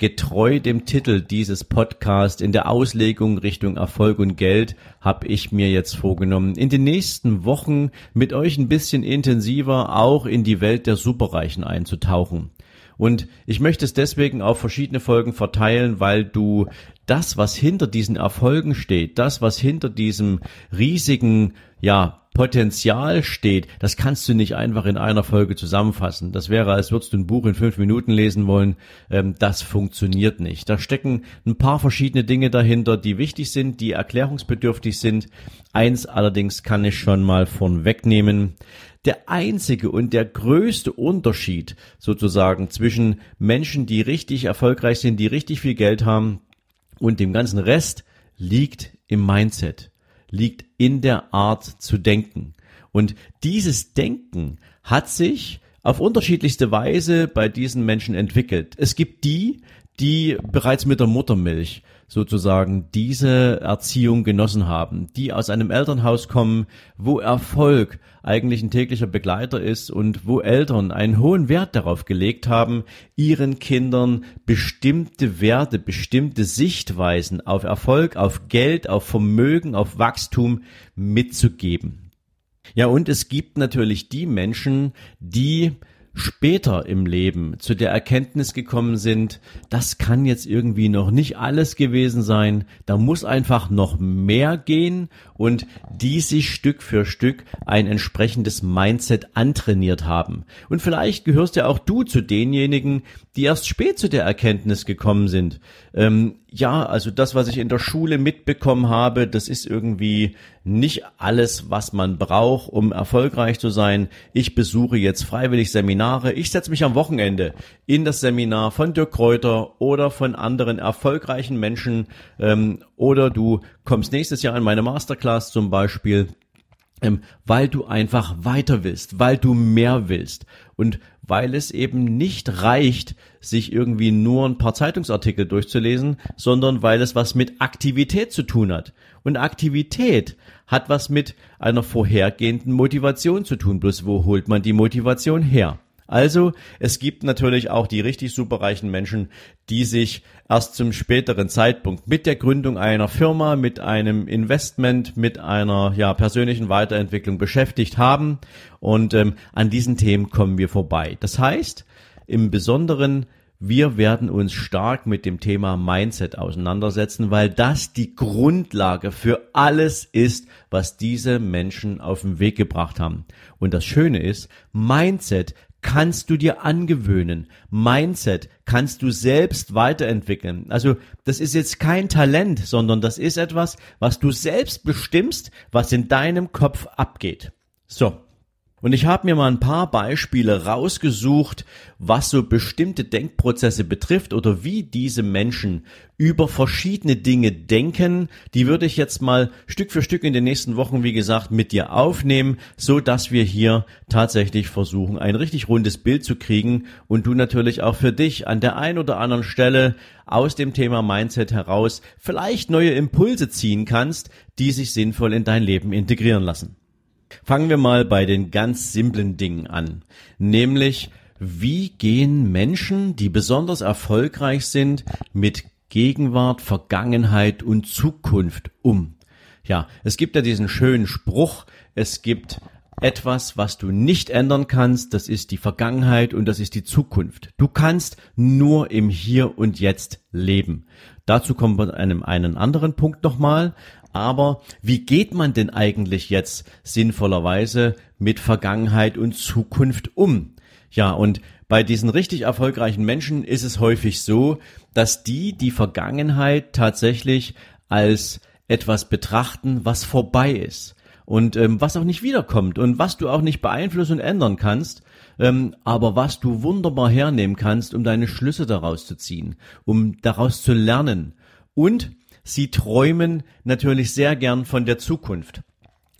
Getreu dem Titel dieses Podcast in der Auslegung Richtung Erfolg und Geld habe ich mir jetzt vorgenommen, in den nächsten Wochen mit euch ein bisschen intensiver auch in die Welt der Superreichen einzutauchen. Und ich möchte es deswegen auf verschiedene Folgen verteilen, weil du das, was hinter diesen Erfolgen steht, das, was hinter diesem riesigen, ja, Potenzial steht, das kannst du nicht einfach in einer Folge zusammenfassen. Das wäre, als würdest du ein Buch in fünf Minuten lesen wollen. Ähm, das funktioniert nicht. Da stecken ein paar verschiedene Dinge dahinter, die wichtig sind, die erklärungsbedürftig sind. Eins allerdings kann ich schon mal von wegnehmen. Der einzige und der größte Unterschied sozusagen zwischen Menschen, die richtig erfolgreich sind, die richtig viel Geld haben und dem ganzen Rest liegt im Mindset liegt in der Art zu denken. Und dieses Denken hat sich auf unterschiedlichste Weise bei diesen Menschen entwickelt. Es gibt die, die bereits mit der Muttermilch sozusagen diese Erziehung genossen haben, die aus einem Elternhaus kommen, wo Erfolg eigentlich ein täglicher Begleiter ist und wo Eltern einen hohen Wert darauf gelegt haben, ihren Kindern bestimmte Werte, bestimmte Sichtweisen auf Erfolg, auf Geld, auf Vermögen, auf Wachstum mitzugeben. Ja, und es gibt natürlich die Menschen, die später im Leben zu der Erkenntnis gekommen sind, das kann jetzt irgendwie noch nicht alles gewesen sein, da muss einfach noch mehr gehen und die sich Stück für Stück ein entsprechendes Mindset antrainiert haben. Und vielleicht gehörst ja auch du zu denjenigen, die erst spät zu der Erkenntnis gekommen sind. Ähm, ja, also das, was ich in der Schule mitbekommen habe, das ist irgendwie nicht alles, was man braucht, um erfolgreich zu sein. Ich besuche jetzt freiwillig Seminare. Ich setze mich am Wochenende in das Seminar von Dirk Kräuter oder von anderen erfolgreichen Menschen. Ähm, oder du kommst nächstes Jahr in meine Masterclass zum Beispiel ähm, weil du einfach weiter willst, weil du mehr willst und weil es eben nicht reicht, sich irgendwie nur ein paar Zeitungsartikel durchzulesen, sondern weil es was mit Aktivität zu tun hat. Und Aktivität hat was mit einer vorhergehenden Motivation zu tun. Bloß wo holt man die Motivation her? Also, es gibt natürlich auch die richtig superreichen Menschen, die sich erst zum späteren Zeitpunkt mit der Gründung einer Firma, mit einem Investment, mit einer ja, persönlichen Weiterentwicklung beschäftigt haben. Und ähm, an diesen Themen kommen wir vorbei. Das heißt, im Besonderen wir werden uns stark mit dem Thema Mindset auseinandersetzen, weil das die Grundlage für alles ist, was diese Menschen auf den Weg gebracht haben. Und das Schöne ist, Mindset kannst du dir angewöhnen. Mindset kannst du selbst weiterentwickeln. Also das ist jetzt kein Talent, sondern das ist etwas, was du selbst bestimmst, was in deinem Kopf abgeht. So, und ich habe mir mal ein paar Beispiele rausgesucht, was so bestimmte Denkprozesse betrifft oder wie diese Menschen über verschiedene Dinge denken. Die würde ich jetzt mal Stück für Stück in den nächsten Wochen, wie gesagt, mit dir aufnehmen, so dass wir hier tatsächlich versuchen, ein richtig rundes Bild zu kriegen und du natürlich auch für dich an der einen oder anderen Stelle aus dem Thema Mindset heraus vielleicht neue Impulse ziehen kannst, die sich sinnvoll in dein Leben integrieren lassen. Fangen wir mal bei den ganz simplen Dingen an, nämlich wie gehen Menschen, die besonders erfolgreich sind, mit Gegenwart, Vergangenheit und Zukunft um? Ja, es gibt ja diesen schönen Spruch, es gibt etwas, was du nicht ändern kannst, das ist die Vergangenheit und das ist die Zukunft. Du kannst nur im Hier und Jetzt leben. Dazu kommen wir an einem einen anderen Punkt nochmal, aber wie geht man denn eigentlich jetzt sinnvollerweise mit Vergangenheit und Zukunft um? Ja, und bei diesen richtig erfolgreichen Menschen ist es häufig so, dass die die Vergangenheit tatsächlich als etwas betrachten, was vorbei ist und ähm, was auch nicht wiederkommt und was du auch nicht beeinflussen und ändern kannst, ähm, aber was du wunderbar hernehmen kannst, um deine Schlüsse daraus zu ziehen, um daraus zu lernen. Und sie träumen natürlich sehr gern von der Zukunft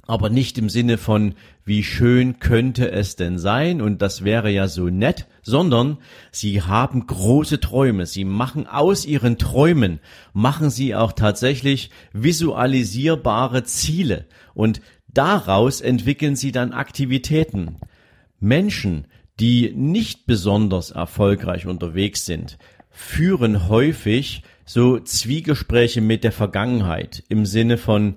aber nicht im Sinne von, wie schön könnte es denn sein und das wäre ja so nett, sondern sie haben große Träume. Sie machen aus ihren Träumen, machen sie auch tatsächlich visualisierbare Ziele und daraus entwickeln sie dann Aktivitäten. Menschen, die nicht besonders erfolgreich unterwegs sind, führen häufig so Zwiegespräche mit der Vergangenheit im Sinne von,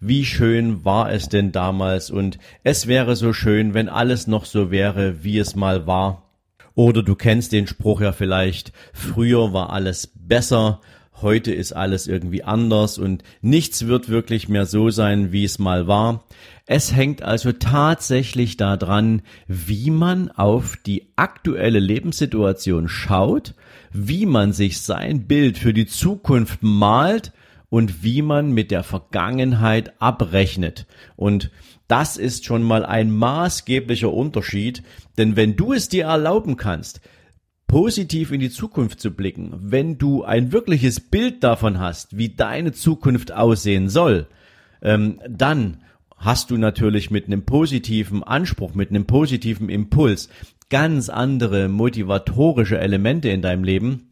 wie schön war es denn damals und es wäre so schön, wenn alles noch so wäre, wie es mal war. Oder du kennst den Spruch ja vielleicht, früher war alles besser, heute ist alles irgendwie anders und nichts wird wirklich mehr so sein, wie es mal war. Es hängt also tatsächlich daran, wie man auf die aktuelle Lebenssituation schaut, wie man sich sein Bild für die Zukunft malt und wie man mit der Vergangenheit abrechnet. Und das ist schon mal ein maßgeblicher Unterschied, denn wenn du es dir erlauben kannst, positiv in die Zukunft zu blicken, wenn du ein wirkliches Bild davon hast, wie deine Zukunft aussehen soll, ähm, dann hast du natürlich mit einem positiven Anspruch, mit einem positiven Impuls ganz andere motivatorische Elemente in deinem Leben,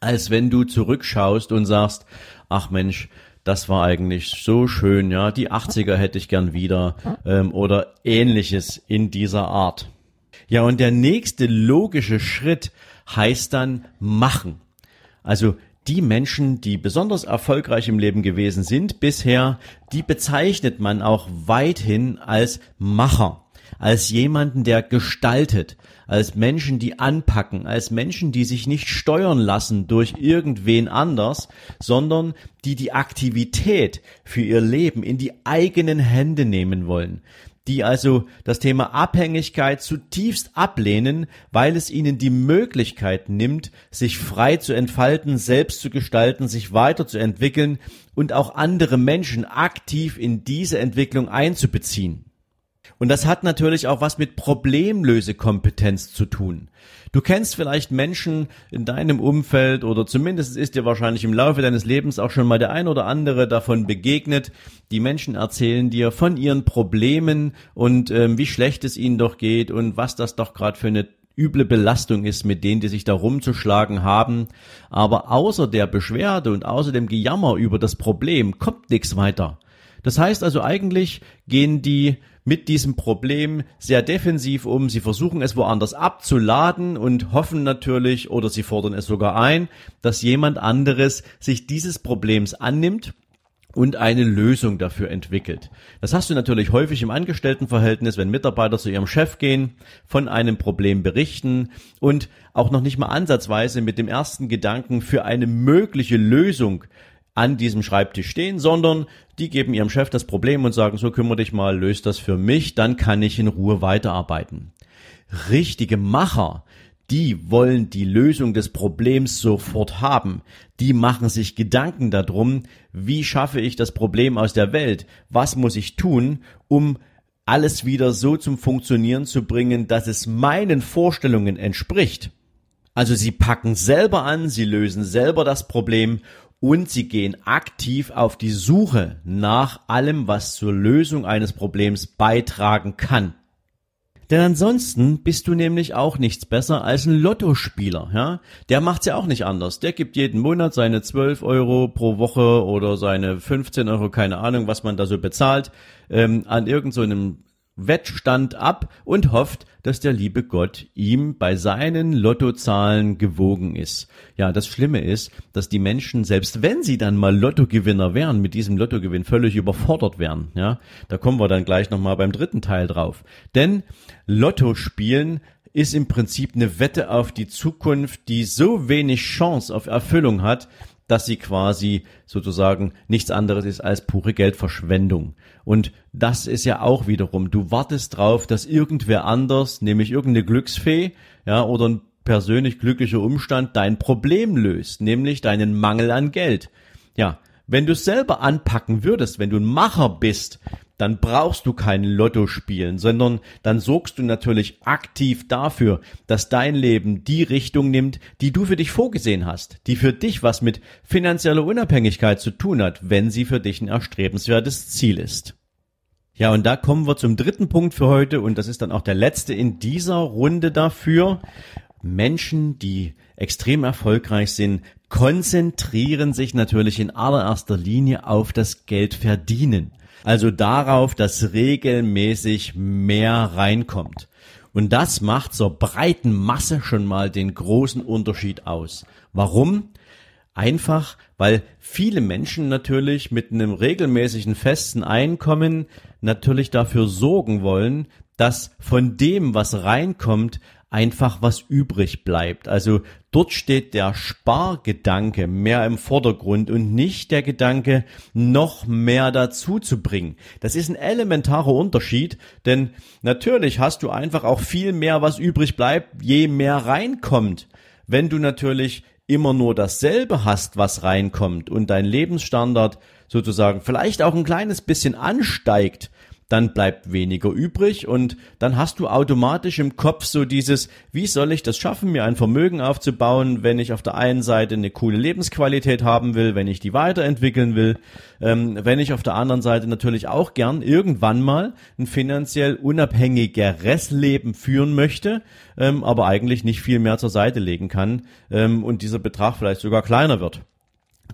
als wenn du zurückschaust und sagst, ach Mensch, das war eigentlich so schön, ja, die 80er hätte ich gern wieder ähm, oder ähnliches in dieser Art. Ja, und der nächste logische Schritt heißt dann machen. Also die Menschen, die besonders erfolgreich im Leben gewesen sind bisher, die bezeichnet man auch weithin als Macher als jemanden, der gestaltet, als Menschen, die anpacken, als Menschen, die sich nicht steuern lassen durch irgendwen anders, sondern die die Aktivität für ihr Leben in die eigenen Hände nehmen wollen, die also das Thema Abhängigkeit zutiefst ablehnen, weil es ihnen die Möglichkeit nimmt, sich frei zu entfalten, selbst zu gestalten, sich weiterzuentwickeln und auch andere Menschen aktiv in diese Entwicklung einzubeziehen. Und das hat natürlich auch was mit Problemlösekompetenz zu tun. Du kennst vielleicht Menschen in deinem Umfeld oder zumindest ist dir wahrscheinlich im Laufe deines Lebens auch schon mal der ein oder andere davon begegnet. Die Menschen erzählen dir von ihren Problemen und ähm, wie schlecht es ihnen doch geht und was das doch gerade für eine üble Belastung ist, mit denen die sich da rumzuschlagen haben. Aber außer der Beschwerde und außer dem Gejammer über das Problem kommt nichts weiter. Das heißt also eigentlich gehen die mit diesem Problem sehr defensiv um. Sie versuchen es woanders abzuladen und hoffen natürlich oder sie fordern es sogar ein, dass jemand anderes sich dieses Problems annimmt und eine Lösung dafür entwickelt. Das hast du natürlich häufig im Angestelltenverhältnis, wenn Mitarbeiter zu ihrem Chef gehen, von einem Problem berichten und auch noch nicht mal ansatzweise mit dem ersten Gedanken für eine mögliche Lösung an diesem Schreibtisch stehen, sondern die geben ihrem Chef das Problem und sagen, so kümmere dich mal, löst das für mich, dann kann ich in Ruhe weiterarbeiten. Richtige Macher, die wollen die Lösung des Problems sofort haben. Die machen sich Gedanken darum, wie schaffe ich das Problem aus der Welt? Was muss ich tun, um alles wieder so zum Funktionieren zu bringen, dass es meinen Vorstellungen entspricht? Also sie packen selber an, sie lösen selber das Problem und sie gehen aktiv auf die Suche nach allem, was zur Lösung eines Problems beitragen kann. Denn ansonsten bist du nämlich auch nichts besser als ein Lottospieler, ja? Der macht's ja auch nicht anders. Der gibt jeden Monat seine 12 Euro pro Woche oder seine 15 Euro, keine Ahnung, was man da so bezahlt, ähm, an irgendeinem so Wettstand ab und hofft, dass der liebe Gott ihm bei seinen Lottozahlen gewogen ist. Ja, das Schlimme ist, dass die Menschen, selbst wenn sie dann mal Lottogewinner wären, mit diesem Lottogewinn völlig überfordert wären. Ja, da kommen wir dann gleich nochmal beim dritten Teil drauf. Denn Lotto spielen ist im Prinzip eine Wette auf die Zukunft, die so wenig Chance auf Erfüllung hat, dass sie quasi sozusagen nichts anderes ist als pure Geldverschwendung. Und das ist ja auch wiederum, du wartest drauf, dass irgendwer anders, nämlich irgendeine Glücksfee, ja, oder ein persönlich glücklicher Umstand dein Problem löst, nämlich deinen Mangel an Geld. Ja, wenn du es selber anpacken würdest, wenn du ein Macher bist, dann brauchst du kein Lotto spielen, sondern dann sorgst du natürlich aktiv dafür, dass dein Leben die Richtung nimmt, die du für dich vorgesehen hast, die für dich was mit finanzieller Unabhängigkeit zu tun hat, wenn sie für dich ein erstrebenswertes Ziel ist. Ja, und da kommen wir zum dritten Punkt für heute und das ist dann auch der letzte in dieser Runde dafür. Menschen, die extrem erfolgreich sind, konzentrieren sich natürlich in allererster Linie auf das Geld verdienen. Also darauf, dass regelmäßig mehr reinkommt. Und das macht zur breiten Masse schon mal den großen Unterschied aus. Warum? Einfach, weil viele Menschen natürlich mit einem regelmäßigen festen Einkommen natürlich dafür sorgen wollen, dass von dem, was reinkommt, einfach was übrig bleibt. Also dort steht der Spargedanke mehr im Vordergrund und nicht der Gedanke, noch mehr dazu zu bringen. Das ist ein elementarer Unterschied, denn natürlich hast du einfach auch viel mehr, was übrig bleibt, je mehr reinkommt. Wenn du natürlich immer nur dasselbe hast, was reinkommt und dein Lebensstandard sozusagen vielleicht auch ein kleines bisschen ansteigt, dann bleibt weniger übrig und dann hast du automatisch im Kopf so dieses, wie soll ich das schaffen, mir ein Vermögen aufzubauen, wenn ich auf der einen Seite eine coole Lebensqualität haben will, wenn ich die weiterentwickeln will, ähm, wenn ich auf der anderen Seite natürlich auch gern irgendwann mal ein finanziell unabhängigeres Leben führen möchte, ähm, aber eigentlich nicht viel mehr zur Seite legen kann ähm, und dieser Betrag vielleicht sogar kleiner wird.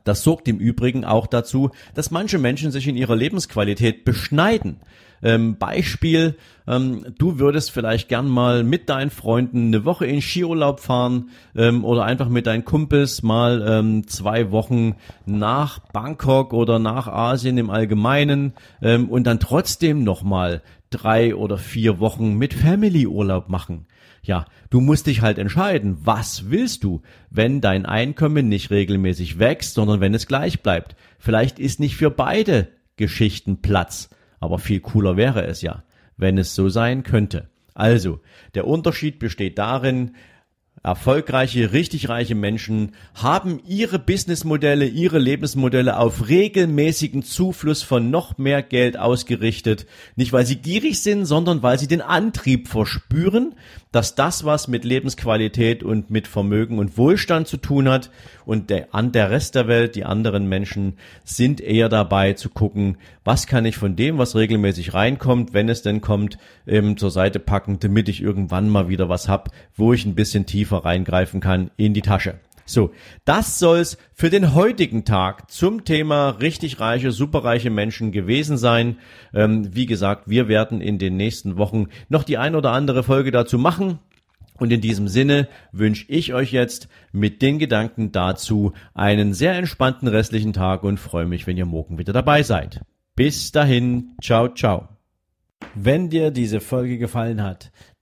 Das sorgt im Übrigen auch dazu, dass manche Menschen sich in ihrer Lebensqualität beschneiden. Ähm, Beispiel, ähm, du würdest vielleicht gern mal mit deinen Freunden eine Woche in Skiurlaub fahren ähm, oder einfach mit deinen Kumpels mal ähm, zwei Wochen nach Bangkok oder nach Asien im Allgemeinen ähm, und dann trotzdem nochmal drei oder vier Wochen mit Family Urlaub machen. Ja, du musst dich halt entscheiden, was willst du, wenn dein Einkommen nicht regelmäßig wächst, sondern wenn es gleich bleibt. Vielleicht ist nicht für beide Geschichten Platz, aber viel cooler wäre es ja, wenn es so sein könnte. Also, der Unterschied besteht darin, Erfolgreiche, richtig reiche Menschen haben ihre Businessmodelle, ihre Lebensmodelle auf regelmäßigen Zufluss von noch mehr Geld ausgerichtet. Nicht weil sie gierig sind, sondern weil sie den Antrieb verspüren, dass das was mit Lebensqualität und mit Vermögen und Wohlstand zu tun hat und der, der Rest der Welt, die anderen Menschen sind eher dabei zu gucken, was kann ich von dem, was regelmäßig reinkommt, wenn es denn kommt, ähm, zur Seite packen, damit ich irgendwann mal wieder was hab, wo ich ein bisschen tiefer tiefer reingreifen kann in die Tasche. So, das soll's für den heutigen Tag zum Thema richtig reiche, superreiche Menschen gewesen sein. Ähm, wie gesagt, wir werden in den nächsten Wochen noch die ein oder andere Folge dazu machen. Und in diesem Sinne wünsche ich euch jetzt mit den Gedanken dazu einen sehr entspannten restlichen Tag und freue mich, wenn ihr morgen wieder dabei seid. Bis dahin, ciao, ciao. Wenn dir diese Folge gefallen hat,